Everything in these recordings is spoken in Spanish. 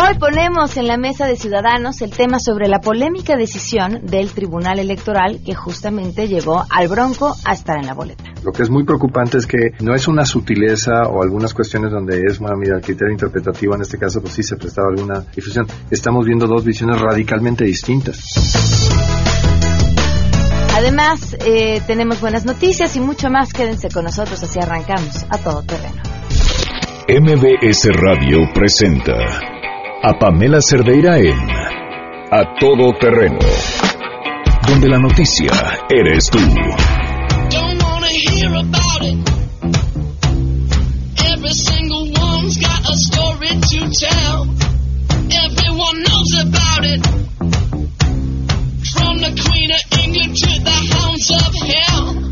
Hoy ponemos en la mesa de ciudadanos el tema sobre la polémica decisión del Tribunal Electoral que justamente llevó al Bronco a estar en la boleta. Lo que es muy preocupante es que no es una sutileza o algunas cuestiones donde es una mira, criterio interpretativo, en este caso pues sí se prestaba alguna difusión. Estamos viendo dos visiones radicalmente distintas. Además, eh, tenemos buenas noticias y mucho más. Quédense con nosotros, así arrancamos a todo terreno. MBS Radio presenta a Pamela Cerdeira en A Todo Terreno, donde la noticia eres tú. Everyone knows about it. From the Queen of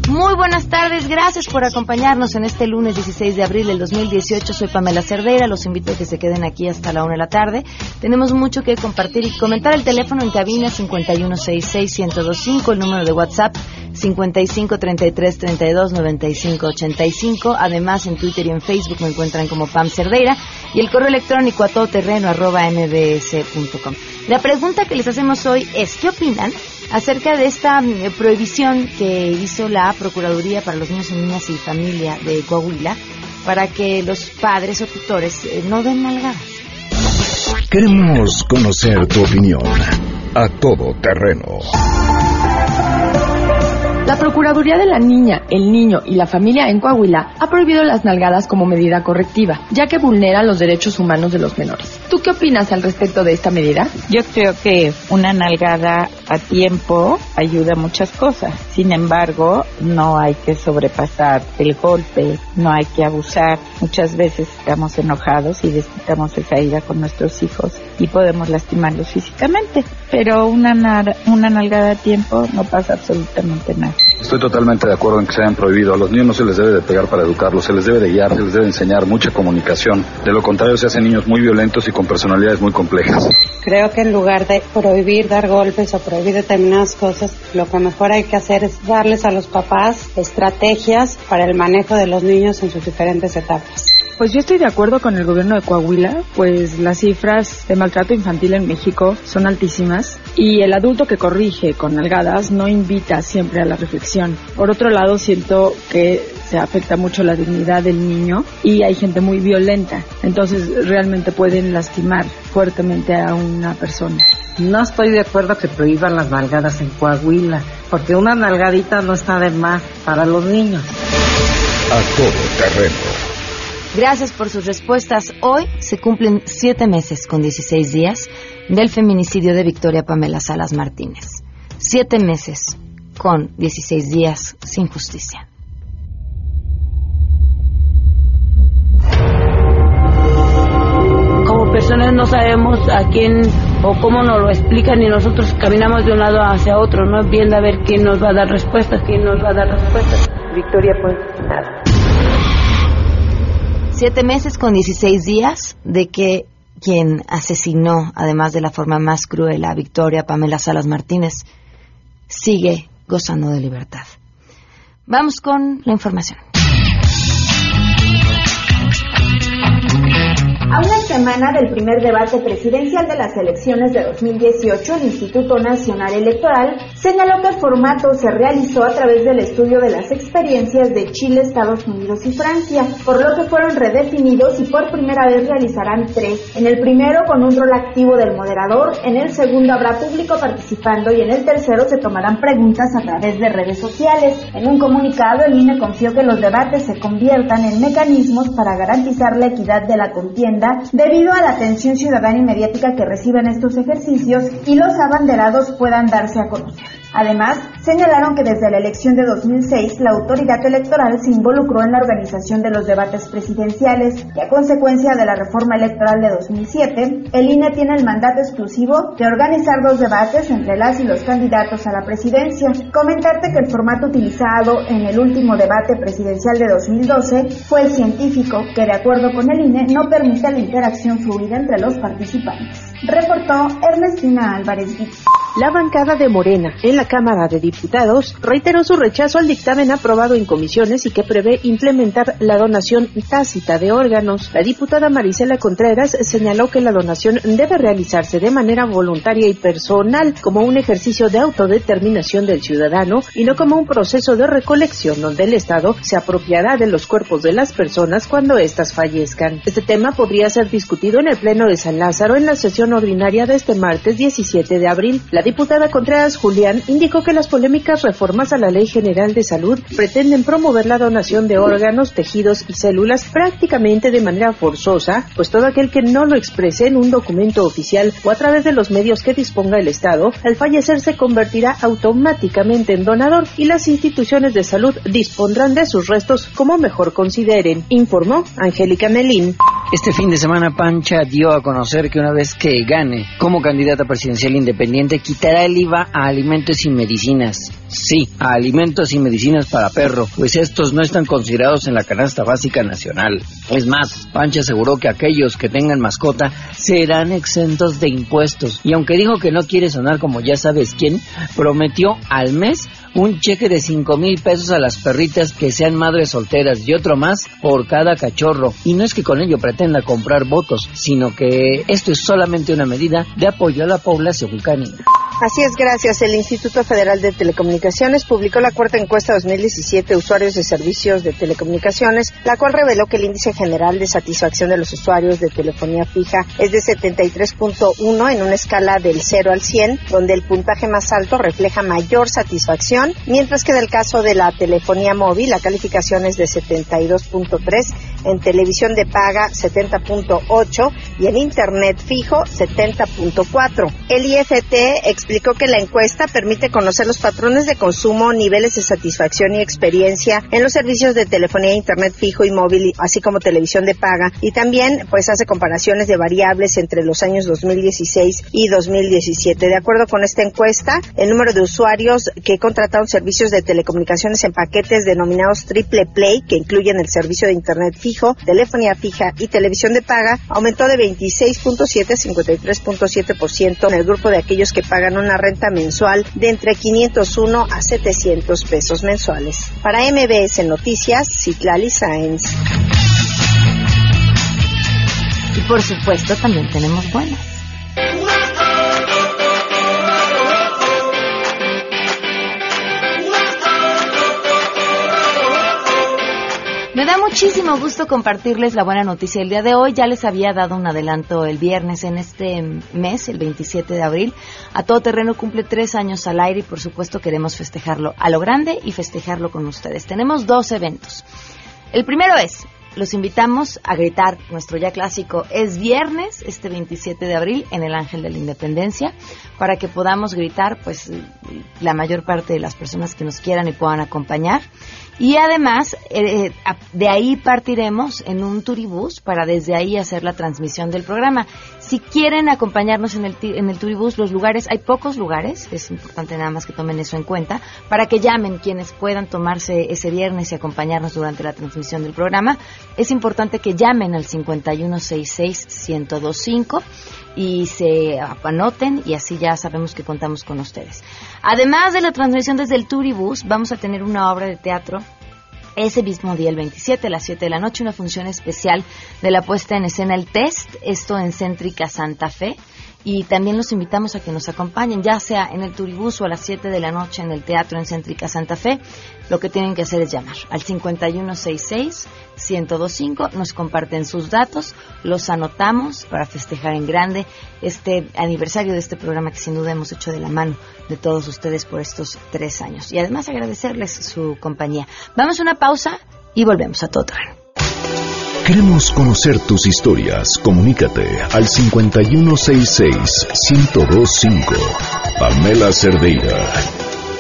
Muy buenas tardes, gracias por acompañarnos en este lunes 16 de abril del 2018. Soy Pamela Cerdeira, los invito a que se queden aquí hasta la una de la tarde. Tenemos mucho que compartir y comentar. El teléfono en cabina 5166125, el número de WhatsApp 5533329585. Además, en Twitter y en Facebook me encuentran como Pam Cerdeira y el correo electrónico a todoterreno arroba mbs.com. La pregunta que les hacemos hoy es, ¿qué opinan acerca de esta mm, prohibición que hizo la Procuraduría para los Niños y Niñas y Familia de Coahuila para que los padres o tutores eh, no den nalgadas. Queremos conocer tu opinión a todo terreno. La Procuraduría de la Niña, el Niño y la Familia en Coahuila ha prohibido las nalgadas como medida correctiva, ya que vulnera los derechos humanos de los menores. ¿Tú qué opinas al respecto de esta medida? Yo creo que una nalgada a tiempo ayuda a muchas cosas. Sin embargo, no hay que sobrepasar el golpe, no hay que abusar. Muchas veces estamos enojados y desquitamos esa ira con nuestros hijos y podemos lastimarlos físicamente. Pero una, una nalgada a tiempo no pasa absolutamente nada. Estoy totalmente de acuerdo en que se hayan prohibido. A los niños no se les debe de pegar para educarlos, se les debe de guiar, se les debe enseñar mucha comunicación. De lo contrario, se hacen niños muy violentos y con personalidades muy complejas. Creo que en lugar de prohibir dar golpes o prohibir determinadas cosas, lo que mejor hay que hacer es darles a los papás estrategias para el manejo de los niños en sus diferentes etapas. Pues yo estoy de acuerdo con el gobierno de Coahuila, pues las cifras de maltrato infantil en México son altísimas y el adulto que corrige con nalgadas no invita siempre a la Por otro lado, siento que se afecta mucho la dignidad del niño y hay gente muy violenta, entonces realmente pueden lastimar fuertemente a una persona. No estoy de acuerdo que prohíban las nalgadas en Coahuila, porque una nalgadita no está de más para los niños. A todo terreno Gracias por sus respuestas. Hoy se cumplen siete meses con 16 días del feminicidio de Victoria Pamela Salas Martínez. Siete meses con 16 días sin justicia. Como personas no sabemos a quién o cómo nos lo explican y nosotros caminamos de un lado hacia otro, no viendo a ver quién nos va a dar respuestas, quién nos va a dar respuestas. Victoria, pues nada. Siete meses con 16 días de que quien asesinó, además de la forma más cruel, a Victoria Pamela Salas Martínez, sigue gozando de libertad. Vamos con la información. A una semana del primer debate presidencial de las elecciones de 2018, el Instituto Nacional Electoral señaló que el formato se realizó a través del estudio de las experiencias de Chile, Estados Unidos y Francia, por lo que fueron redefinidos y por primera vez realizarán tres. En el primero con un rol activo del moderador, en el segundo habrá público participando y en el tercero se tomarán preguntas a través de redes sociales. En un comunicado, el INE confió que los debates se conviertan en mecanismos para garantizar la equidad de la contienda debido a la atención ciudadana y mediática que reciben estos ejercicios y los abanderados puedan darse a conocer. Además, señalaron que desde la elección de 2006 la autoridad electoral se involucró en la organización de los debates presidenciales y a consecuencia de la reforma electoral de 2007, el INE tiene el mandato exclusivo de organizar dos debates entre las y los candidatos a la presidencia. Comentarte que el formato utilizado en el último debate presidencial de 2012 fue el científico que de acuerdo con el INE no permite la interacción fluida entre los participantes. Reportó Ernestina Álvarez La bancada de Morena en la Cámara de Diputados reiteró su rechazo al dictamen aprobado en comisiones y que prevé implementar la donación tácita de órganos. La diputada Marisela Contreras señaló que la donación debe realizarse de manera voluntaria y personal como un ejercicio de autodeterminación del ciudadano y no como un proceso de recolección donde el Estado se apropiará de los cuerpos de las personas cuando éstas fallezcan. Este tema podría ser discutido en el Pleno de San Lázaro en la sesión ordinaria de este martes 17 de abril. La diputada Contreras Julián indicó que las polémicas reformas a la Ley General de Salud pretenden promover la donación de órganos, tejidos y células prácticamente de manera forzosa, pues todo aquel que no lo exprese en un documento oficial o a través de los medios que disponga el Estado, al fallecer se convertirá automáticamente en donador y las instituciones de salud dispondrán de sus restos como mejor consideren, informó Angélica Melín. Este fin de semana Pancha dio a conocer que una vez que gane como candidata presidencial independiente quitará el IVA a alimentos y medicinas. Sí, a alimentos y medicinas para perro, pues estos no están considerados en la canasta básica nacional. Es más, Pancha aseguró que aquellos que tengan mascota serán exentos de impuestos. Y aunque dijo que no quiere sonar como ya sabes quién, prometió al mes un cheque de 5 mil pesos a las perritas que sean madres solteras y otro más por cada cachorro. Y no es que con ello pretenda comprar votos, sino que esto es solamente una medida de apoyo a la población canina. Así es, gracias. El Instituto Federal de Telecomunicaciones publicó la cuarta encuesta 2017 de usuarios de servicios de telecomunicaciones, la cual reveló que el índice general de satisfacción de los usuarios de telefonía fija es de 73.1 en una escala del 0 al 100, donde el puntaje más alto refleja mayor satisfacción, mientras que en el caso de la telefonía móvil la calificación es de 72.3, en televisión de paga 70.8 y en internet fijo 70.4. El IFT explicó que la encuesta permite conocer los patrones de consumo, niveles de satisfacción y experiencia en los servicios de telefonía, internet fijo y móvil, así como televisión de paga, y también pues hace comparaciones de variables entre los años 2016 y 2017. De acuerdo con esta encuesta, el número de usuarios que contrataron servicios de telecomunicaciones en paquetes denominados Triple Play, que incluyen el servicio de internet fijo, telefonía fija y televisión de paga, aumentó de 26.7 a 53.7% en el grupo de aquellos que pagan una renta mensual de entre 501 a 700 pesos mensuales. Para MBS Noticias, Citlali Sáenz. Y por supuesto también tenemos buenas. Me da muchísimo gusto compartirles la buena noticia el día de hoy. Ya les había dado un adelanto el viernes en este mes, el 27 de abril. A todo terreno cumple tres años al aire y por supuesto queremos festejarlo a lo grande y festejarlo con ustedes. Tenemos dos eventos. El primero es los invitamos a gritar nuestro ya clásico Es Viernes, este 27 de abril, en el Ángel de la Independencia, para que podamos gritar, pues, la mayor parte de las personas que nos quieran y puedan acompañar. Y además, eh, de ahí partiremos en un turibús para desde ahí hacer la transmisión del programa. Si quieren acompañarnos en el, en el turibús, los lugares, hay pocos lugares, es importante nada más que tomen eso en cuenta, para que llamen quienes puedan tomarse ese viernes y acompañarnos durante la transmisión del programa. Es importante que llamen al 5166-1025 y se anoten y así ya sabemos que contamos con ustedes. Además de la transmisión desde el Turibus, vamos a tener una obra de teatro ese mismo día, el 27 a las 7 de la noche, una función especial de la puesta en escena El Test, esto en Céntrica Santa Fe y también los invitamos a que nos acompañen, ya sea en el Turibús o a las 7 de la noche en el Teatro en Céntrica Santa Fe. Lo que tienen que hacer es llamar al 5166-1025, nos comparten sus datos, los anotamos para festejar en grande este aniversario de este programa que sin duda hemos hecho de la mano de todos ustedes por estos tres años. Y además agradecerles su compañía. Vamos a una pausa y volvemos a todo. Queremos conocer tus historias. Comunícate al 5166-1025. Pamela Cerdeira.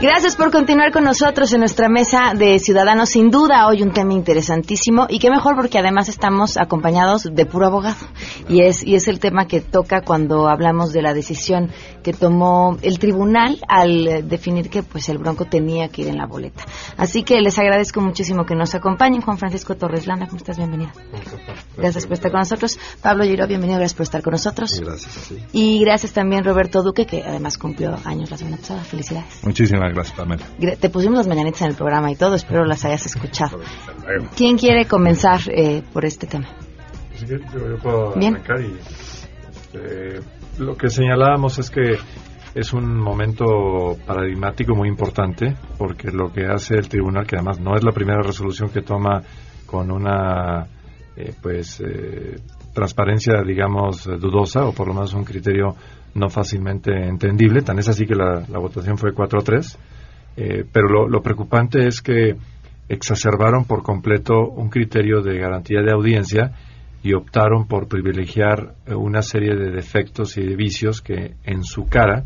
Gracias por continuar con nosotros en nuestra mesa de ciudadanos. Sin duda, hoy un tema interesantísimo y qué mejor porque además estamos acompañados de puro abogado. Y es, y es el tema que toca cuando hablamos de la decisión que tomó el tribunal al eh, definir que pues el Bronco tenía que ir en la boleta. Así que les agradezco muchísimo que nos acompañen. Juan Francisco Torres Landa, ¿cómo estás? Bienvenido. Gracias por estar con nosotros. Pablo Giro, bienvenido. Gracias por estar con nosotros. Gracias. Y gracias también Roberto Duque, que además cumplió años la semana pasada. Felicidades. Muchísimas gracias, Pamela. Te pusimos las mañanitas en el programa y todo, espero las hayas escuchado. ¿Quién quiere comenzar eh, por este tema? Yo, yo puedo Bien. arrancar y este, lo que señalábamos es que es un momento paradigmático muy importante porque lo que hace el tribunal, que además no es la primera resolución que toma con una eh, pues eh, transparencia digamos dudosa o por lo menos un criterio no fácilmente entendible, tan es así que la, votación fue 4-3, eh, pero lo, lo preocupante es que exacerbaron por completo un criterio de garantía de audiencia y optaron por privilegiar eh, una serie de defectos y de vicios que en su cara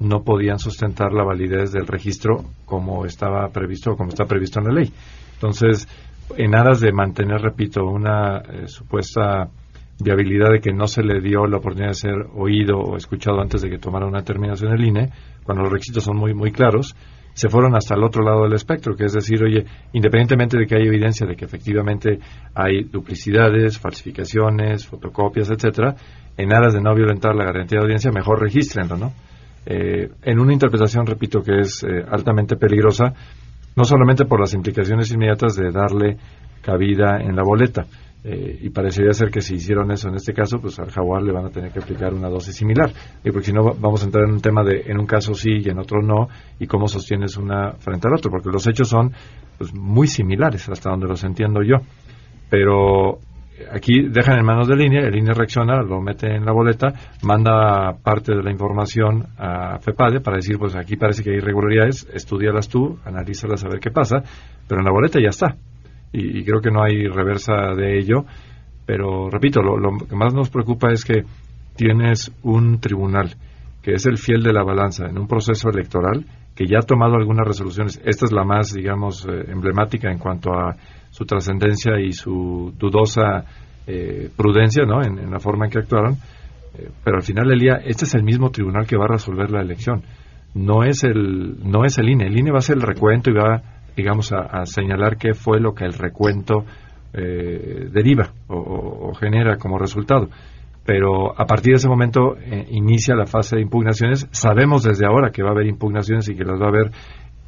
no podían sustentar la validez del registro como estaba previsto o como está previsto en la ley. Entonces, en aras de mantener, repito, una eh, supuesta viabilidad de que no se le dio la oportunidad de ser oído o escuchado antes de que tomara una determinación el INE, cuando los requisitos son muy, muy claros, se fueron hasta el otro lado del espectro, que es decir, oye, independientemente de que hay evidencia de que efectivamente hay duplicidades, falsificaciones, fotocopias, etcétera, en aras de no violentar la garantía de audiencia, mejor regístrenlo, ¿no? Eh, en una interpretación, repito, que es eh, altamente peligrosa, no solamente por las implicaciones inmediatas de darle cabida en la boleta, eh, y parecería ser que si hicieron eso en este caso, pues al jaguar le van a tener que aplicar una dosis similar. Y porque si no, va- vamos a entrar en un tema de en un caso sí y en otro no, y cómo sostienes una frente al otro, porque los hechos son pues, muy similares, hasta donde los entiendo yo. Pero aquí dejan en manos de línea, el INE reacciona, lo mete en la boleta, manda parte de la información a FEPADE para decir, pues aquí parece que hay irregularidades, estudialas tú, analízalas a ver qué pasa, pero en la boleta ya está. Y, y creo que no hay reversa de ello, pero repito, lo, lo que más nos preocupa es que tienes un tribunal que es el fiel de la balanza en un proceso electoral que ya ha tomado algunas resoluciones. Esta es la más, digamos, eh, emblemática en cuanto a su trascendencia y su dudosa eh, prudencia ¿no? en, la forma en que actuaron. Eh, pero al final del día, este es el mismo tribunal que va a resolver la elección. No es el, no es el INE. El INE va a hacer el recuento y va, digamos, a, señalar qué fue lo que el recuento eh, deriva o, genera como resultado. Pero a partir de ese momento eh, inicia la fase de impugnaciones. Sabemos desde ahora que va a haber impugnaciones y que las va a haber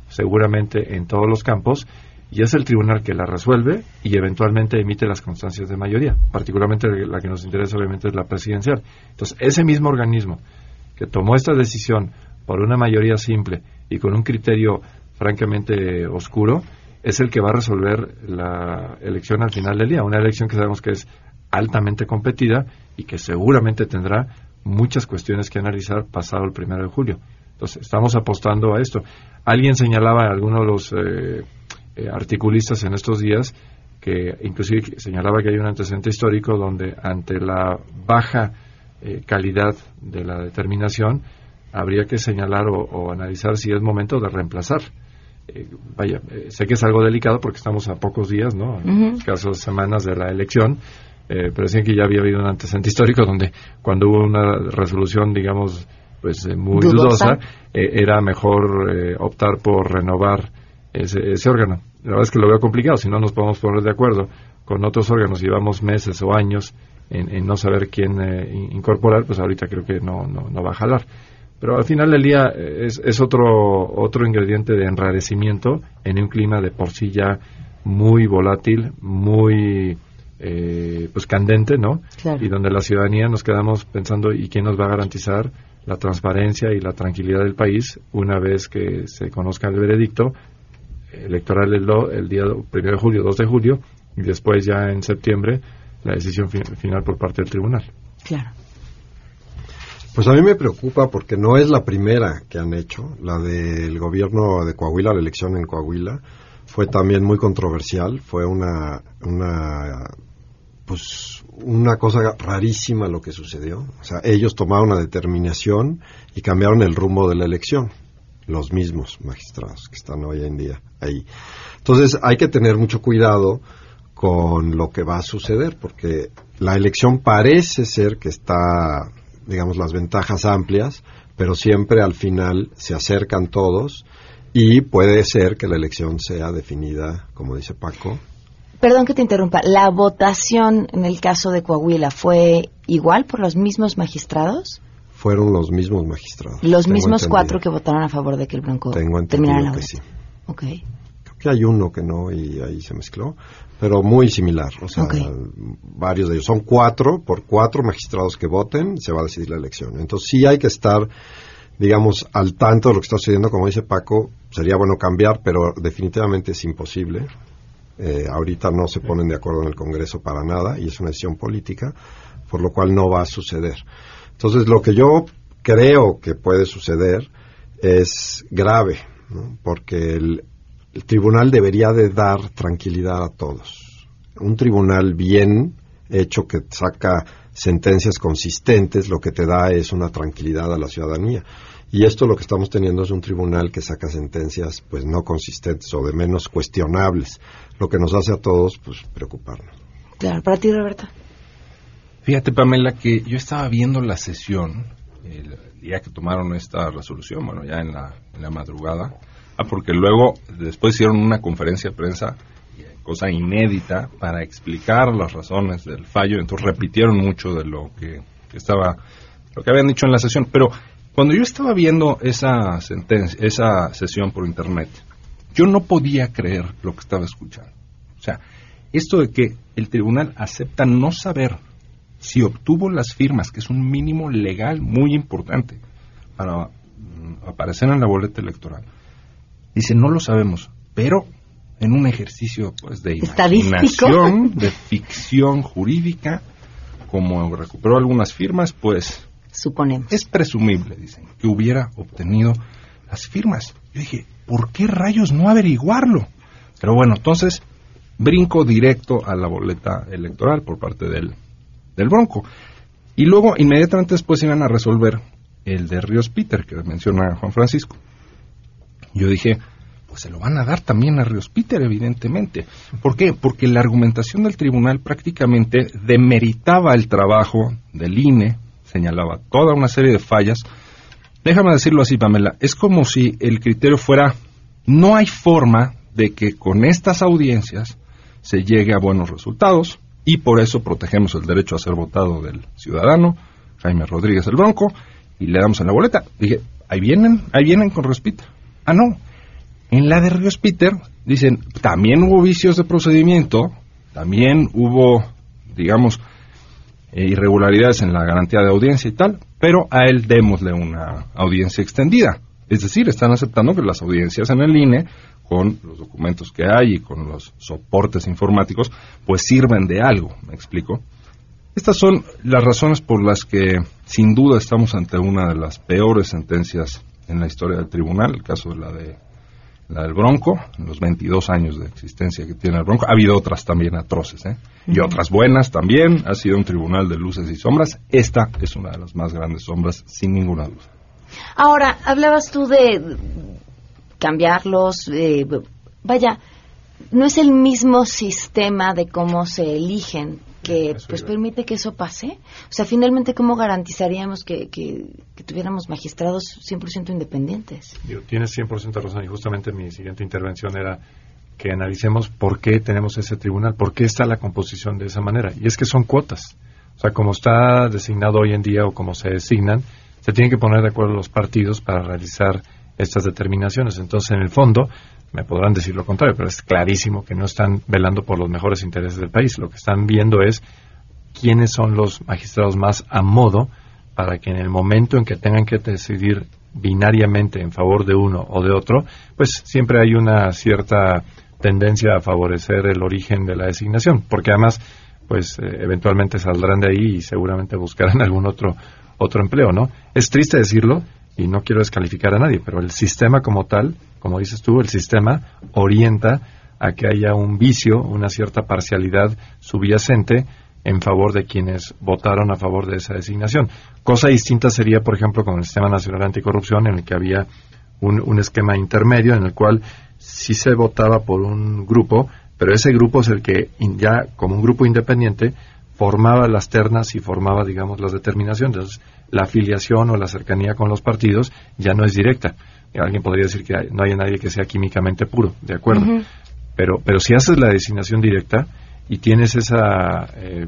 seguramente en todos los campos. Y es el tribunal que la resuelve y eventualmente emite las constancias de mayoría. Particularmente la que nos interesa obviamente es la presidencial. Entonces, ese mismo organismo que tomó esta decisión por una mayoría simple y con un criterio francamente oscuro, es el que va a resolver la elección al final del día. Una elección que sabemos que es altamente competida y que seguramente tendrá muchas cuestiones que analizar pasado el primero de julio. Entonces, estamos apostando a esto. Alguien señalaba, alguno de los eh, eh, articulistas en estos días, que inclusive señalaba que hay un antecedente histórico donde ante la baja eh, calidad de la determinación habría que señalar o, o analizar si es momento de reemplazar. Eh, vaya, eh, sé que es algo delicado porque estamos a pocos días, ¿no? Ujú. Escasas semanas de la elección, eh, pero decían que ya había habido un antecedente histórico donde cuando hubo una resolución, digamos, pues eh, muy Dudosa. dudosa, era mejor eh, optar por renovar ese, ese órgano. La verdad es que lo veo complicado, si no nos podemos poner de acuerdo con otros órganos, llevamos meses o años en, en no saber quién eh, in- incorporar, pues ahorita creo que no, no, no va a jalar. Pero al final del día eh, es, es otro, otro ingrediente de enrarecimiento en un clima de por sí ya muy volátil, muy eh, pues candente, ¿no? Claro. Y donde la ciudadanía nos quedamos pensando, ¿y quién nos va a garantizar la transparencia y la tranquilidad del país una vez que se conozca el veredicto electoral el, do- el día 1 de julio, 2 de julio, y después ya en septiembre la decisión fi- final por parte del tribunal? Claro. Pues a mí me preocupa porque no es la primera que han hecho. La del gobierno de Coahuila, la elección en Coahuila, fue también muy controversial. Fue una, una, pues, una cosa rarísima lo que sucedió. O sea, ellos tomaron una determinación y cambiaron el rumbo de la elección. los mismos magistrados que están hoy en día ahí. Entonces hay que tener mucho cuidado con lo que va a suceder, porque la elección parece ser que está, digamos, las ventajas amplias, pero siempre al final se acercan todos y puede ser que la elección sea definida, como dice Paco. Perdón que te interrumpa, ¿la votación en el caso de Coahuila fue igual por los mismos magistrados? Fueron los mismos magistrados. Los tengo mismos entendido. cuatro que votaron a favor de que el Bronco Tengo terminara la que sí. Ok. Que hay uno que no y ahí se mezcló, pero muy similar. O sea, varios de ellos. Son cuatro, por cuatro magistrados que voten se va a decidir la elección. Entonces sí hay que estar, digamos, al tanto de lo que está sucediendo. Como dice Paco, sería bueno cambiar, pero definitivamente es imposible. Eh, ahorita no se ponen de acuerdo en el Congreso para nada y es una decisión política, por lo cual no va a suceder. Entonces, lo que yo creo que puede suceder es grave, ¿no? porque el, el tribunal debería de dar tranquilidad a todos. Un tribunal bien hecho que saca sentencias consistentes, lo que te da es una tranquilidad a la ciudadanía. Y esto lo que estamos teniendo es un tribunal que saca sentencias pues no consistentes o de menos cuestionables, lo que nos hace a todos pues preocuparnos. Claro, para ti, Roberta. Fíjate, Pamela, que yo estaba viendo la sesión el día que tomaron esta resolución, bueno, ya en la, en la madrugada, ah, porque luego después hicieron una conferencia de prensa, cosa inédita, para explicar las razones del fallo, entonces repitieron mucho de lo que, estaba, lo que habían dicho en la sesión, pero cuando yo estaba viendo esa esa sesión por internet, yo no podía creer lo que estaba escuchando. O sea, esto de que el tribunal acepta no saber si obtuvo las firmas, que es un mínimo legal muy importante para mm, aparecer en la boleta electoral. Dice, no lo sabemos, pero en un ejercicio pues de imaginación, de ficción jurídica, como recuperó algunas firmas, pues Suponemos. es presumible, dicen, que hubiera obtenido las firmas. Yo dije, ¿por qué rayos no averiguarlo? Pero bueno, entonces brinco directo a la boleta electoral por parte del, del Bronco. Y luego, inmediatamente después iban a resolver el de Ríos Peter, que menciona Juan Francisco. Yo dije, pues se lo van a dar también a Ríos Peter, evidentemente. ¿Por qué? Porque la argumentación del tribunal prácticamente demeritaba el trabajo del INE, señalaba toda una serie de fallas. Déjame decirlo así, Pamela, es como si el criterio fuera, no hay forma de que con estas audiencias se llegue a buenos resultados y por eso protegemos el derecho a ser votado del ciudadano, Jaime Rodríguez el Bronco, y le damos en la boleta. Dije, ahí vienen, ahí vienen con Respita. Ah, no. En la de Ríos Peter dicen, también hubo vicios de procedimiento, también hubo, digamos, eh, irregularidades en la garantía de audiencia y tal, pero a él démosle una audiencia extendida. Es decir, están aceptando que las audiencias en el INE, con los documentos que hay y con los soportes informáticos, pues sirven de algo, ¿me explico? Estas son las razones por las que sin duda estamos ante una de las peores sentencias en la historia del tribunal, el caso de la de la del Bronco, en los 22 años de existencia que tiene el Bronco. Ha habido otras también atroces, ¿eh? Y otras buenas también. Ha sido un tribunal de luces y sombras. Esta es una de las más grandes sombras, sin ninguna duda. Ahora, hablabas tú de cambiarlos, eh, vaya, no es el mismo sistema de cómo se eligen que pues permite que eso pase. O sea, finalmente, ¿cómo garantizaríamos que, que, que tuviéramos magistrados 100% independientes? Digo, tienes 100% razón y justamente mi siguiente intervención era que analicemos por qué tenemos ese tribunal, por qué está la composición de esa manera. Y es que son cuotas. O sea, como está designado hoy en día o como se designan, se tienen que poner de acuerdo los partidos para realizar estas determinaciones. Entonces, en el fondo, me podrán decir lo contrario, pero es clarísimo que no están velando por los mejores intereses del país. Lo que están viendo es quiénes son los magistrados más a modo para que en el momento en que tengan que decidir binariamente en favor de uno o de otro, pues siempre hay una cierta tendencia a favorecer el origen de la designación, porque además, pues eh, eventualmente saldrán de ahí y seguramente buscarán algún otro otro empleo, ¿no? Es triste decirlo y no quiero descalificar a nadie, pero el sistema como tal, como dices tú, el sistema orienta a que haya un vicio, una cierta parcialidad subyacente en favor de quienes votaron a favor de esa designación. Cosa distinta sería, por ejemplo, con el Sistema Nacional Anticorrupción, en el que había un, un esquema intermedio en el cual sí se votaba por un grupo, pero ese grupo es el que ya como un grupo independiente formaba las ternas y formaba, digamos, las determinaciones. Entonces, la afiliación o la cercanía con los partidos ya no es directa. Alguien podría decir que no hay nadie que sea químicamente puro, de acuerdo. Pero, pero si haces la designación directa y tienes ese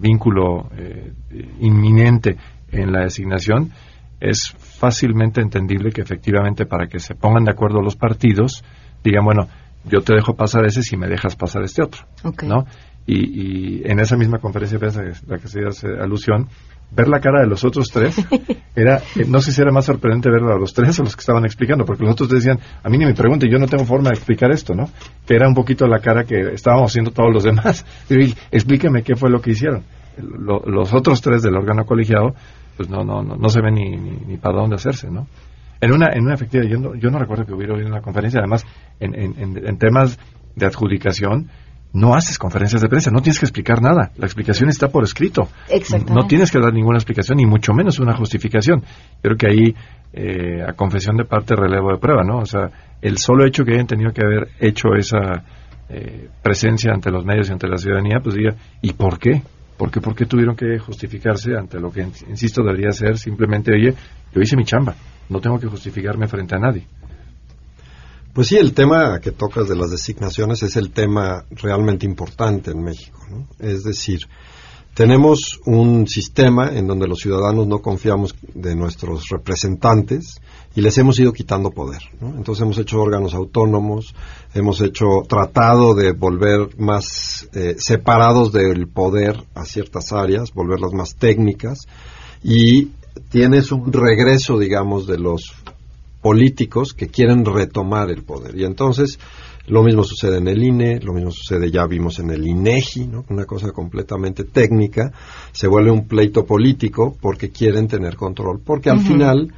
vínculo eh, inminente en la designación, es fácilmente entendible que efectivamente para que se pongan de acuerdo los partidos, digan, bueno, yo te dejo pasar ese si me dejas pasar este otro. ¿no? Y, y en esa misma conferencia de prensa a la que se hace alusión, ver la cara de los otros tres era, eh, no sé si era más sorprendente verlo a los tres o los que estaban explicando, porque los otros decían, a mí ni me pregunten, yo no tengo forma de explicar esto, ¿no? Que era un poquito la cara que estábamos haciendo todos los demás. Y, explíqueme qué fue lo que hicieron. Lo- los otros tres del órgano colegiado, pues no, no, no, no se ve ni, ni, ni para dónde hacerse, ¿no? En una, en una efectiva, yo no, yo no recuerdo que hubiera habido una conferencia, además, en, en- en temas de adjudicación, no haces conferencias de prensa, no tienes que explicar nada, la explicación está por escrito. No tienes que dar ninguna explicación, ni mucho menos una justificación. Creo que ahí, eh, a confesión de parte, relevo de prueba, ¿no? O sea, el solo hecho que hayan tenido que haber hecho esa eh, presencia ante los medios y ante la ciudadanía, pues diga, ¿y por qué? ¿Por qué, por qué tuvieron que justificarse ante lo que, insisto, debería ser simplemente, oye, yo hice mi chamba, no tengo que justificarme frente a nadie? Pues sí, el tema que tocas de las designaciones es el tema realmente importante en México. ¿no? Es decir, tenemos un sistema en donde los ciudadanos no confiamos de nuestros representantes y les hemos ido quitando poder. ¿no? Entonces hemos hecho órganos autónomos, hemos hecho tratado de volver más eh, separados del poder a ciertas áreas, volverlas más técnicas y tienes un regreso, digamos, de los políticos que quieren retomar el poder. Y entonces lo mismo sucede en el INE, lo mismo sucede, ya vimos en el INEGI, ¿no? una cosa completamente técnica, se vuelve un pleito político porque quieren tener control, porque al final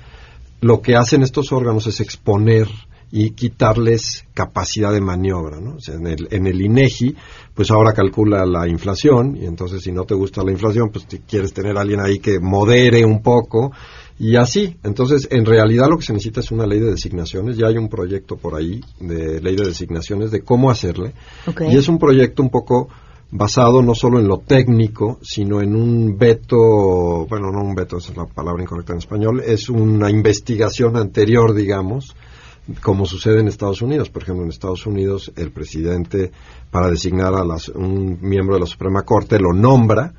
lo que hacen estos órganos es exponer y quitarles capacidad de maniobra, ¿no? O sea, en el, en el INEGI, pues ahora calcula la inflación y entonces si no te gusta la inflación, pues te quieres tener a alguien ahí que modere un poco y así. Entonces, en realidad lo que se necesita es una ley de designaciones. Ya hay un proyecto por ahí de ley de designaciones de cómo hacerle. Y es un proyecto un poco basado no solo en lo técnico, sino en un veto, bueno, no un veto, esa es la palabra incorrecta en español, es una investigación anterior, digamos, como sucede en Estados Unidos. Por ejemplo, en Estados Unidos el presidente para designar a las- un miembro de la Suprema Corte lo nombra,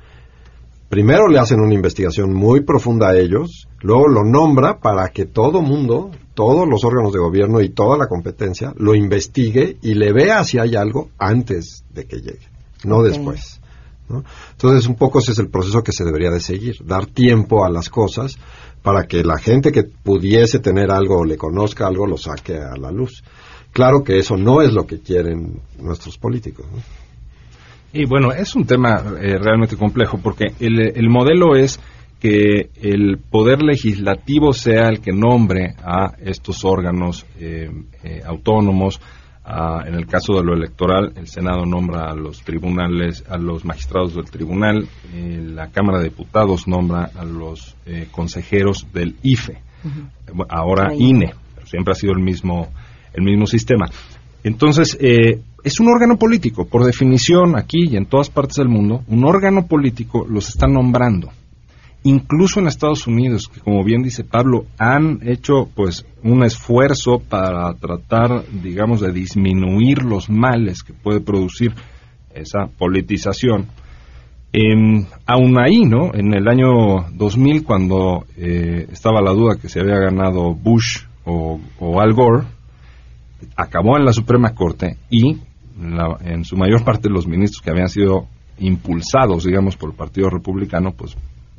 primero le hacen una investigación muy profunda a ellos, luego lo nombra para que todo mundo, todos los órganos de gobierno y toda la competencia lo investigue y le vea si hay algo antes de que llegue, no después. ¿no? Entonces, un poco ese es el proceso que se debería de seguir, dar tiempo a las cosas para que la gente que pudiese tener algo o le conozca algo lo saque a la luz. Claro que eso no es lo que quieren nuestros políticos. ¿no? Y bueno, es un tema eh, realmente complejo porque el, el modelo es que el poder legislativo sea el que nombre a estos órganos eh, eh, autónomos. Ah, en el caso de lo electoral, el Senado nombra a los tribunales, a los magistrados del tribunal, eh, la Cámara de Diputados nombra a los eh, consejeros del IFE, ahora Ahí. INE, pero siempre ha sido el mismo, el mismo sistema. Entonces, eh, es un órgano político, por definición, aquí y en todas partes del mundo, un órgano político los está nombrando. Incluso en Estados Unidos, que como bien dice Pablo, han hecho pues un esfuerzo para tratar, digamos, de disminuir los males que puede producir esa politización. Em, aún ahí, ¿no? En el año 2000, cuando eh, estaba la duda que se había ganado Bush o, o Al Gore, acabó en la Suprema Corte y la- en su mayor parte los ministros que habían sido impulsados, digamos, por el Partido Republicano, pues,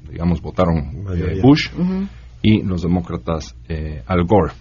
digamos, votaron eh. Bush y los demócratas eh, Al Gore.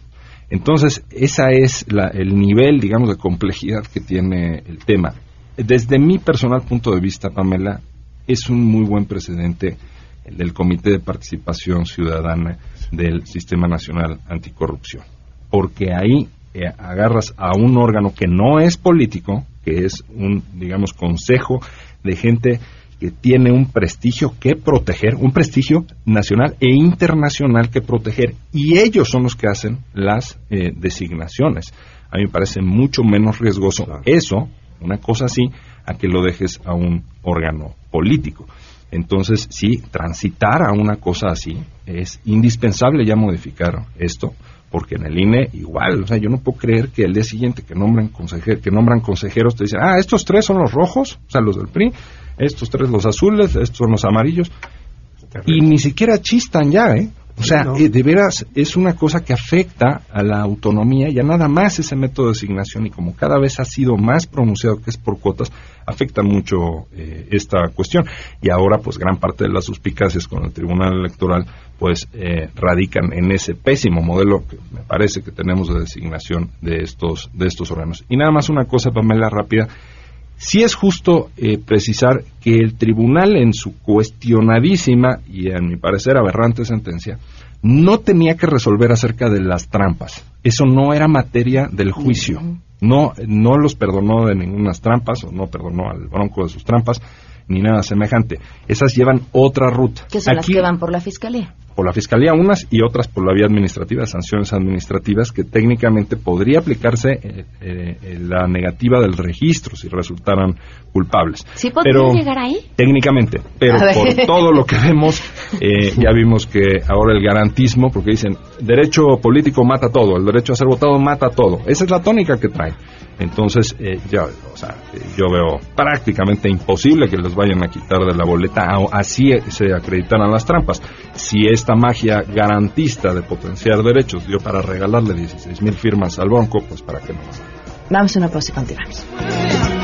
Entonces, esa es la- el nivel, digamos, de complejidad que tiene el tema. Desde mi personal punto de vista, Pamela, es un muy buen precedente el del Comité de Participación Ciudadana del Sistema Nacional Anticorrupción. Porque ahí eh, agarras a un órgano que no es político, que es un, digamos, consejo de gente que tiene un prestigio que proteger, un prestigio nacional e internacional que proteger, y ellos son los que hacen las eh, designaciones. A mí me parece mucho menos riesgoso eso, una cosa así, a que lo dejes a un órgano político. Entonces, sí, transitar a una cosa así es indispensable ya modificar esto, porque en el INE igual, o sea, yo no puedo creer que el día siguiente que nombran, consejer, que nombran consejeros te dicen, ah, estos tres son los rojos, o sea, los del PRI, estos tres los azules, estos son los amarillos, y ni siquiera chistan ya, ¿eh? O sea, eh, de veras es una cosa que afecta a la autonomía y a nada más ese método de designación y como cada vez ha sido más pronunciado que es por cuotas, afecta mucho eh, esta cuestión. Y ahora pues gran parte de las suspicacias con el Tribunal Electoral pues eh, radican en ese pésimo modelo que me parece que tenemos de designación de estos, de estos órganos. Y nada más una cosa, Pamela, rápida. Sí es justo eh, precisar que el tribunal en su cuestionadísima y a mi parecer aberrante sentencia no tenía que resolver acerca de las trampas. Eso no era materia del juicio. No, no los perdonó de ninguna trampas o no perdonó al bronco de sus trampas ni nada semejante. Esas llevan otra ruta. Que son las que van por la fiscalía por la Fiscalía unas y otras por la vía administrativa, sanciones administrativas, que técnicamente podría aplicarse eh, eh, la negativa del registro si resultaran culpables. ¿Sí podría llegar ahí? Técnicamente, pero por todo lo que vemos, eh, ya vimos que ahora el garantismo, porque dicen, derecho político mata todo, el derecho a ser votado mata todo. Esa es la tónica que trae. Entonces, ya, o sea, yo veo prácticamente imposible que les vayan a quitar de la boleta, así se acreditaran las trampas. Si es esta magia garantista de potenciar derechos dio para regalarle 16 mil firmas al banco, pues para qué no. Vamos a una pausa y continuamos.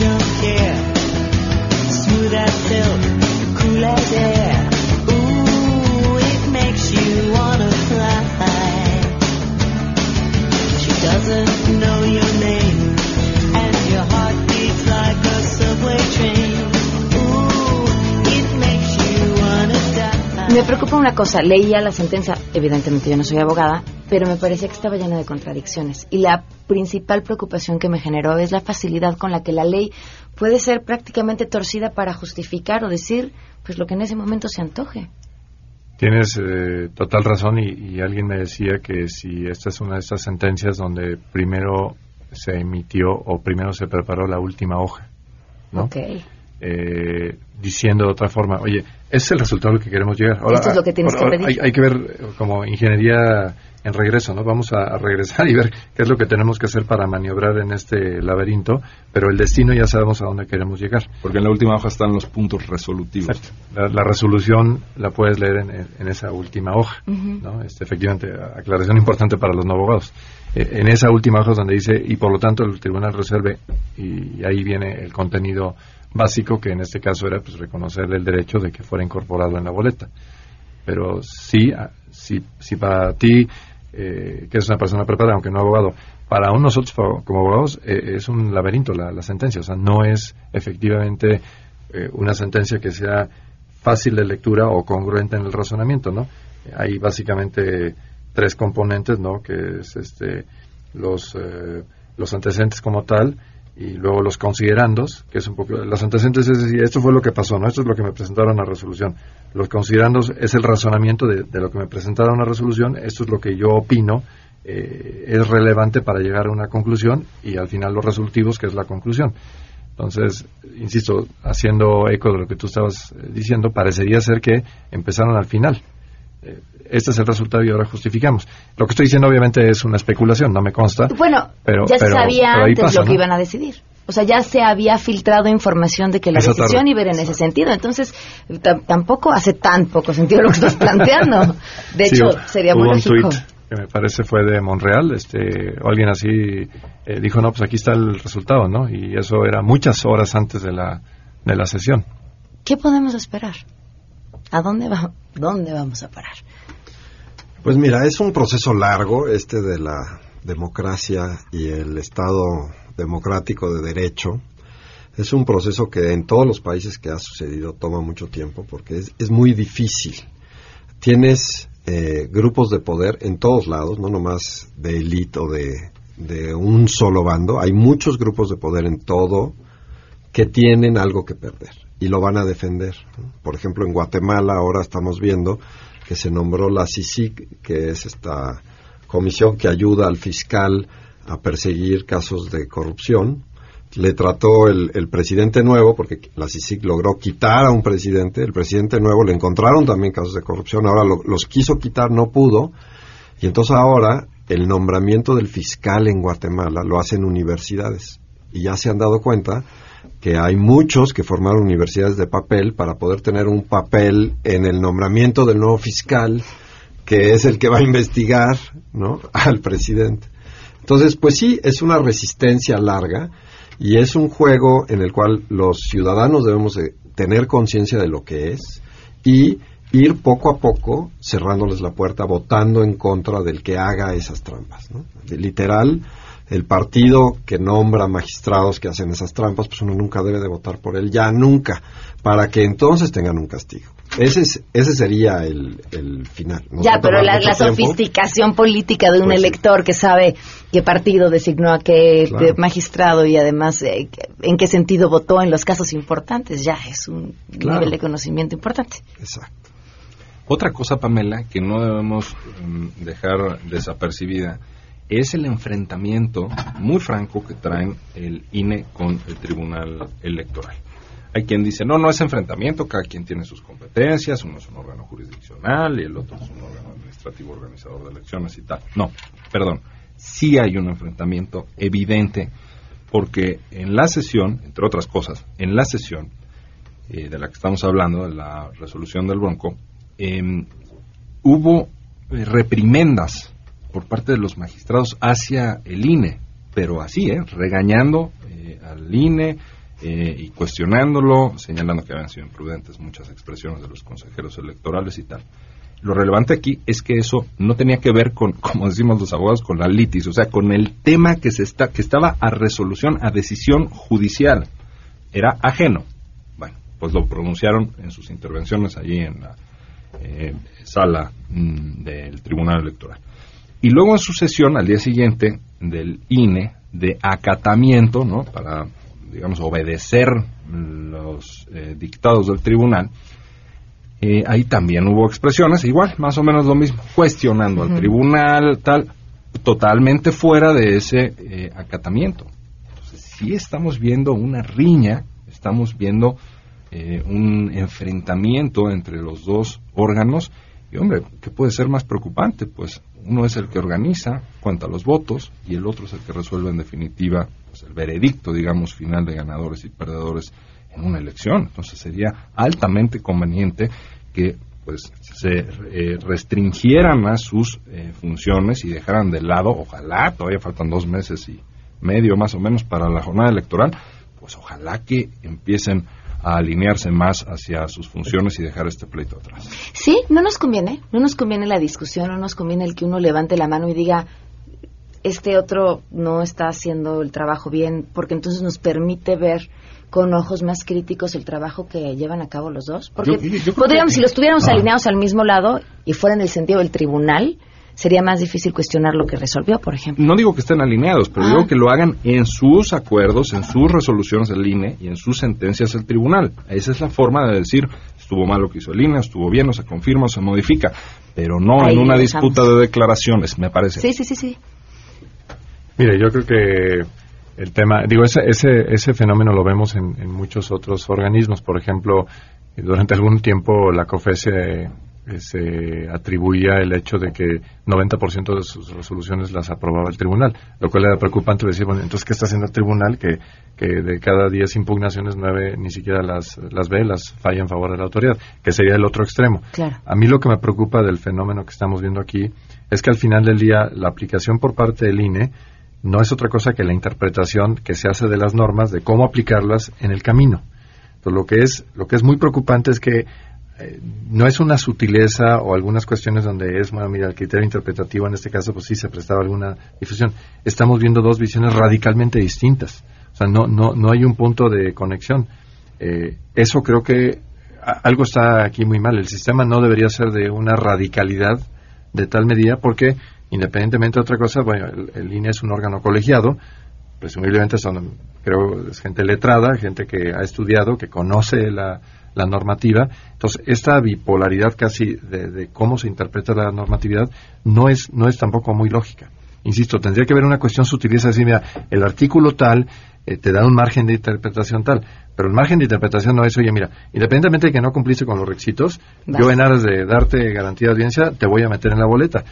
Me preocupa una cosa, leía la sentencia, evidentemente yo no soy abogada, pero me parecía que estaba llena de contradicciones. Y la principal preocupación que me generó es la facilidad con la que la ley puede ser prácticamente torcida para justificar o decir pues lo que en ese momento se antoje. Tienes eh, total razón y, alguien me decía que si esta es una de estas sentencias donde primero se emitió o primero se preparó la última hoja, ¿no? Eh, diciendo de otra forma, oye, ese es el resultado al que queremos llegar. Ahora, Esto es lo que tienes que pedir. Hay, que ver eh, como ingeniería en regreso, ¿no? Vamos a, regresar y ver qué es lo que tenemos que hacer para maniobrar en este laberinto, pero el destino ya sabemos a dónde queremos llegar. Porque en la última hoja están los puntos resolutivos. La, resolución la puedes leer en, esa última hoja, ¿no? Este, efectivamente, aclaración importante para los no abogados. Eh, en esa última hoja es donde dice, y por lo tanto el tribunal resuelve, y ahí viene el contenido básico que en este caso era pues reconocerle el derecho de que fuera incorporado en la boleta. Pero sí, ah, sí, sí para ti, eh, que es una persona preparada, aunque no abogado, para nosotros como abogados eh, es un laberinto la, la, sentencia, o sea, no es efectivamente eh, una sentencia que sea fácil de lectura o congruente en el razonamiento, ¿no? Hay básicamente tres componentes, ¿no? Que es este los los antecedentes como tal, y luego los considerandos, que es un poco, los antecedentes es decir, esto fue lo que pasó, ¿no? Esto es lo que me presentaron a resolución. Los considerandos es el razonamiento de, lo que me presentaron a resolución, esto es lo que yo opino, eh, es relevante para llegar a una conclusión y al final los resolutivos, que es la conclusión. Entonces, insisto, haciendo eco de lo que tú estabas eh, diciendo, parecería ser que empezaron al final. Eh, este es el resultado y ahora justificamos. Lo que estoy diciendo obviamente es una especulación, no me consta. Bueno, pero, ya se sabía antes lo que iban a decidir. O sea, ya se había filtrado información de que la decisión iba a ir en ese sentido. Entonces, tampoco hace tan poco sentido lo que estás planteando. De hecho, sería muy lógico. que me parece fue de Monreal, este, o alguien así eh, dijo, no, pues aquí está el resultado, ¿no? Y eso era muchas horas antes de la, de la sesión. ¿Qué podemos esperar? ¿A dónde, va, dónde vamos a parar? Pues mira, es un proceso largo este de la democracia y el Estado democrático de derecho. Es un proceso que en todos los países que ha sucedido toma mucho tiempo porque es, muy difícil. Tienes eh, grupos de poder en todos lados, no nomás de élite o de un solo bando. Hay muchos grupos de poder en todo que tienen algo que perder y lo van a defender. Por ejemplo, en Guatemala ahora estamos viendo que se nombró la CICIC, que es esta comisión que ayuda al fiscal a perseguir casos de corrupción. Le trató el, el presidente nuevo, porque la CICIC logró quitar a un presidente, el presidente nuevo le encontraron también casos de corrupción, ahora lo- los quiso quitar, no pudo, y entonces ahora el nombramiento del fiscal en Guatemala lo hacen universidades. Y ya se han dado cuenta que hay muchos que formaron universidades de papel para poder tener un papel en el nombramiento del nuevo fiscal, que es el que va a investigar ¿no? al presidente. Entonces, pues sí, es una resistencia larga y es un juego en el cual los ciudadanos debemos de tener conciencia de lo que es y ir poco a poco cerrándoles la puerta, votando en contra del que haga esas trampas. Literal, el partido que nombra magistrados que hacen esas trampas, pues uno nunca debe de votar por él, ya nunca, para que entonces tengan un castigo. Ese, es, ese sería el, el final. Nos ya, pero la, sofisticación política de un Pues sí. elector que sabe qué partido designó a qué Claro. magistrado y además eh, en qué sentido votó en los casos importantes, ya es un Claro. nivel de conocimiento importante. Exacto. Otra cosa, Pamela, que no debemos mm, dejar desapercibida es el enfrentamiento muy franco que traen el INE con el Tribunal Electoral. Hay quien dice, no, no es enfrentamiento, cada quien tiene sus competencias, uno es un órgano jurisdiccional y el otro es un órgano administrativo organizador de elecciones y tal. No, perdón, sí hay un enfrentamiento evidente porque en la sesión, entre otras cosas, en la sesión eh, de la que estamos hablando, de la resolución del Bronco, em, hubo eh, reprimendas por parte de los magistrados hacia el INE, pero así, ¿eh? regañando eh, al INE eh, y cuestionándolo, señalando que habían sido imprudentes muchas expresiones de los consejeros electorales y tal. Lo relevante aquí es que eso no tenía que ver con, como decimos los abogados, con la litis, o sea, con el tema que se está, que estaba a resolución, a decisión judicial. Era ajeno. Bueno, pues lo pronunciaron en sus intervenciones allí en la eh, sala mm, del Tribunal Electoral. Y luego en su sesión, al día siguiente, del INE, de acatamiento, ¿no? Para, digamos, obedecer los eh, dictados del tribunal, eh, ahí también hubo expresiones, igual, más o menos lo mismo, cuestionando al tribunal, tal, totalmente fuera de ese eh, acatamiento. Entonces, sí estamos viendo una riña, estamos viendo eh, un enfrentamiento entre los dos órganos, y hombre, ¿qué puede ser más preocupante? Pues uno es el que organiza, cuenta los votos, y el otro es el que resuelve en definitiva pues, el veredicto, digamos, final de ganadores y perdedores en una elección. Entonces sería altamente conveniente que pues se eh, restringieran más sus eh, funciones y dejaran de lado, ojalá, todavía faltan dos meses y medio más o menos para la jornada electoral, pues ojalá que empiecen a alinearse más hacia sus funciones y dejar este pleito atrás. Sí, no nos conviene, no nos conviene la discusión, no nos conviene el que uno levante la mano y diga, este otro no está haciendo el trabajo bien, porque entonces nos permite ver con ojos más críticos el trabajo que llevan a cabo los dos. Porque Yo- yo creo podríamos, que- si los tuviéramos Ah. alineados al mismo lado y fuera en el sentido del tribunal, sería más difícil cuestionar lo que resolvió, por ejemplo. No digo que estén alineados, pero Ah. digo que lo hagan en sus acuerdos, en sus resoluciones del INE y en sus sentencias del tribunal. Esa es la forma de decir, estuvo mal lo que hizo el INE, estuvo bien, o se confirma, o se modifica, pero no Ahí en una disputa de declaraciones, me parece. Sí, sí, sí, sí. Mire, yo creo que el tema, digo, ese, ese, ese fenómeno lo vemos en, en muchos otros organismos. Por ejemplo, durante algún tiempo la COFE se, se atribuía el hecho de que 90% de sus resoluciones las aprobaba el tribunal, lo cual era preocupante. Decir, bueno, entonces, ¿qué está haciendo el tribunal? Que, que de cada 10 impugnaciones, 9 ni siquiera las, las ve, las falla en favor de la autoridad, que sería el otro extremo. Claro. A mí lo que me preocupa del fenómeno que estamos viendo aquí es que al final del día la aplicación por parte del INE no es otra cosa que la interpretación que se hace de las normas, de cómo aplicarlas en el camino. Entonces, lo que es, lo que es muy preocupante es que eh, no es una sutileza o algunas cuestiones donde es, bueno, mira, el criterio interpretativo en este caso, pues sí se prestaba alguna difusión. Estamos viendo dos visiones radicalmente distintas. O sea, no, no, no hay un punto de conexión. Eh, eso creo que algo está aquí muy mal. El sistema no debería ser de una radicalidad de tal medida porque, independientemente de otra cosa, bueno, el, el INE es un órgano colegiado, presumiblemente son, creo, es gente letrada, gente que ha estudiado, que conoce la, la normativa. Entonces, esta bipolaridad casi de, cómo se interpreta la normatividad no es, no es tampoco muy lógica. Insisto, tendría que haber una cuestión sutileza, decir, mira, el artículo tal eh, te da un margen de interpretación tal, pero el margen de interpretación no es, oye, mira, independientemente de que no cumpliste con los requisitos, yo en aras de darte garantía de audiencia te voy a meter en la boleta.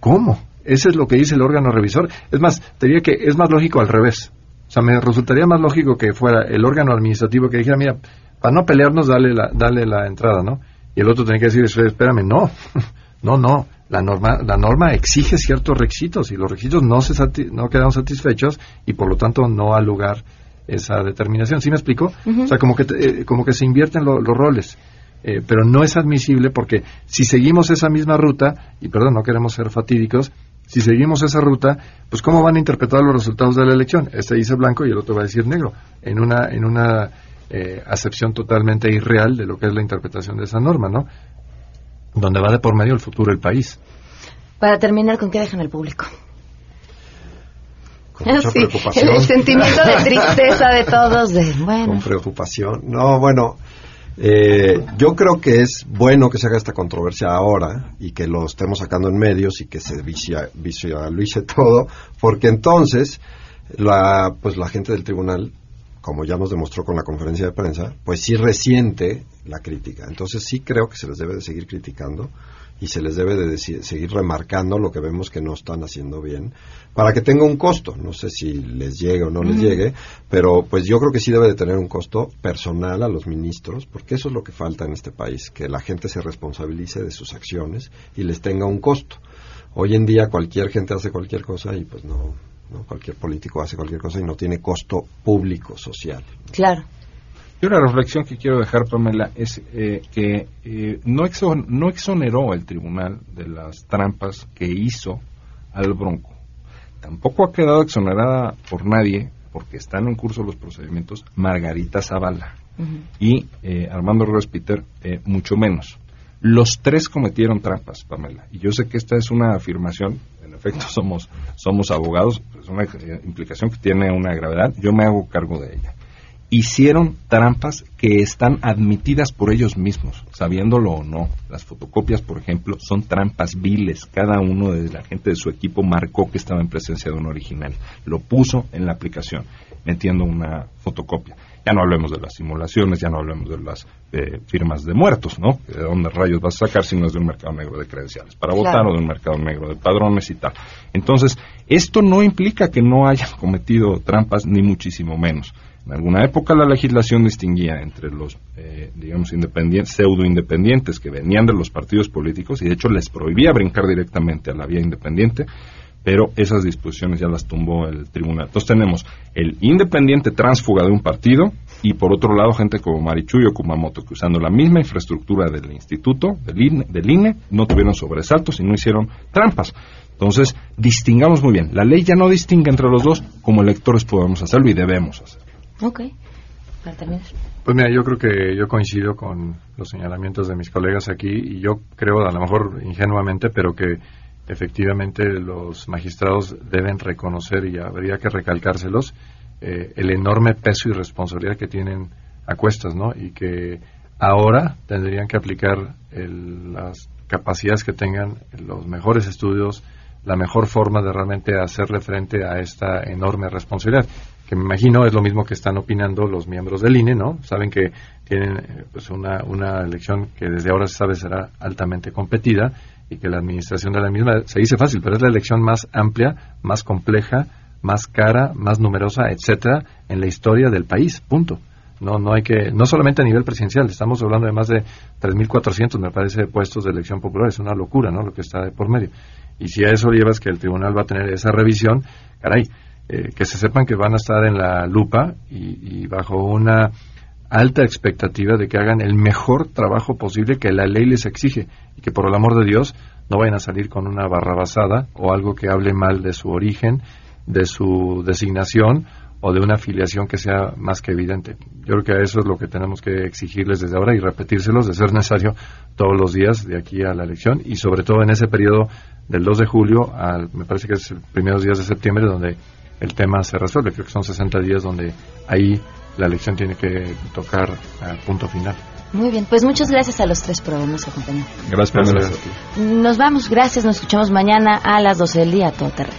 ¿Cómo? Ese es lo que dice el órgano revisor. Es más, te diría que es más lógico al revés. O sea, me resultaría más lógico que fuera el órgano administrativo que dijera, mira, para no pelearnos, dale la, dale la entrada, ¿no? Y el otro tiene que decir, espérame, no, no, no, la norma, la norma exige ciertos requisitos y los requisitos no, se no quedan satisfechos y por lo tanto no ha lugar esa determinación. ¿Sí me explico? O sea, como que, eh, como que se invierten los roles. Eh, pero no es admisible porque si seguimos esa misma ruta, y perdón, no queremos ser fatídicos, si seguimos esa ruta, pues ¿cómo van a interpretar los resultados de la elección? Este dice blanco y el otro va a decir negro, en una, en una eh, acepción totalmente irreal de lo que es la interpretación de esa norma, ¿no? Donde va de por medio el futuro del país. Para terminar, ¿con qué dejan el público? Con mucha preocupación. El sentimiento de tristeza de todos, de, bueno. Con preocupación. No, bueno, eh, yo creo que es bueno que se haga esta controversia ahora y que lo estemos sacando en medios y que se visualice todo, porque entonces la, pues la gente del tribunal como ya nos demostró con la conferencia de prensa, pues sí resiente la crítica. Entonces sí creo que se les debe de seguir criticando y se les debe de seguir remarcando lo que vemos que no están haciendo bien para que tenga un costo. No sé si les llegue o no les llegue, pero pues yo creo que sí debe de tener un costo personal a los ministros, porque eso es lo que falta en este país, que la gente se responsabilice de sus acciones y les tenga un costo. Hoy en día cualquier gente hace cualquier cosa y pues no, Cualquier político hace cualquier cosa y no tiene costo público, social. Claro. Y una reflexión que quiero dejar, Pamela, es eh, que eh, no, no exoneró el tribunal de las trampas que hizo al Bronco. Tampoco ha quedado exonerada por nadie, porque están en curso los procedimientos, Margarita Zavala y eh, Armando Ruiz Peter, mucho menos. Los tres cometieron trampas, Pamela. Y yo sé que esta es una afirmación efecto somos, somos abogados, es una implicación que tiene una gravedad, yo me hago cargo de ella. Hicieron trampas que están admitidas por ellos mismos, sabiéndolo o no. Las fotocopias, por ejemplo, son trampas viles. Cada uno de la gente de su equipo marcó que estaba en presencia de un original. Lo puso en la aplicación, metiendo una fotocopia. Ya no hablemos de las simulaciones, ya no hablemos de las eh, firmas de muertos, ¿no? ¿De dónde rayos vas a sacar si no es de un mercado negro de credenciales para votar o de un mercado negro de padrones y tal? Entonces, esto no implica que no hayan cometido trampas, ni muchísimo menos. En alguna época la legislación distinguía entre los, eh, digamos, independientes, pseudo-independientes que venían de los partidos políticos y de hecho les prohibía brincar directamente a la vía independiente pero esas disposiciones ya las tumbó el tribunal. Entonces tenemos el independiente transfuga de un partido y por otro lado gente como Marichuy o Kumamoto que usando la misma infraestructura del instituto, del INE, del INE, no tuvieron sobresaltos y no hicieron trampas. Entonces, distingamos muy bien. La ley ya no distingue entre los dos, como electores podemos hacerlo y debemos hacerlo. Ok. Pues mira, yo creo que yo coincido con los señalamientos de mis colegas aquí y yo creo, a lo mejor ingenuamente, pero que efectivamente los magistrados deben reconocer y habría que recalcárselos eh, el enorme peso y responsabilidad que tienen a cuestas, ¿no? Y que ahora tendrían que aplicar las capacidades que tengan, los mejores estudios, la mejor forma de realmente hacerle frente a esta enorme responsabilidad que me imagino es lo mismo que están opinando los miembros del INE, ¿no? Saben que tienen pues una, una elección que desde ahora se sabe será altamente competida y que la administración de la misma se dice fácil, pero es la elección más amplia, más compleja, más cara, más numerosa, etcétera, en la historia del país, punto. No, no hay que, no solamente a nivel presidencial, estamos hablando de más de 3.400, me parece, puestos de elección popular. Es una locura, ¿no? Lo que está por medio. Y si a eso llevas que el tribunal va a tener esa revisión, caray, eh, que se sepan que van a estar en la lupa y, bajo una alta expectativa de que hagan el mejor trabajo posible que la ley les exige y que por el amor de Dios no vayan a salir con una barrabasada o algo que hable mal de su origen, de su designación o de una afiliación que sea más que evidente. Yo creo que eso es lo que tenemos que exigirles desde ahora y repetírselos de ser necesario todos los días de aquí a la elección y sobre todo en ese periodo del 2 de julio al, me parece que es el primeros días de septiembre donde el tema se resuelve. Creo que son 60 días donde ahí la elección tiene que tocar a punto final. Muy bien, pues muchas gracias a los tres por habernos acompañado. Gracias, gracias. Nos vamos, gracias, nos escuchamos mañana a las 12 del día, todo terreno.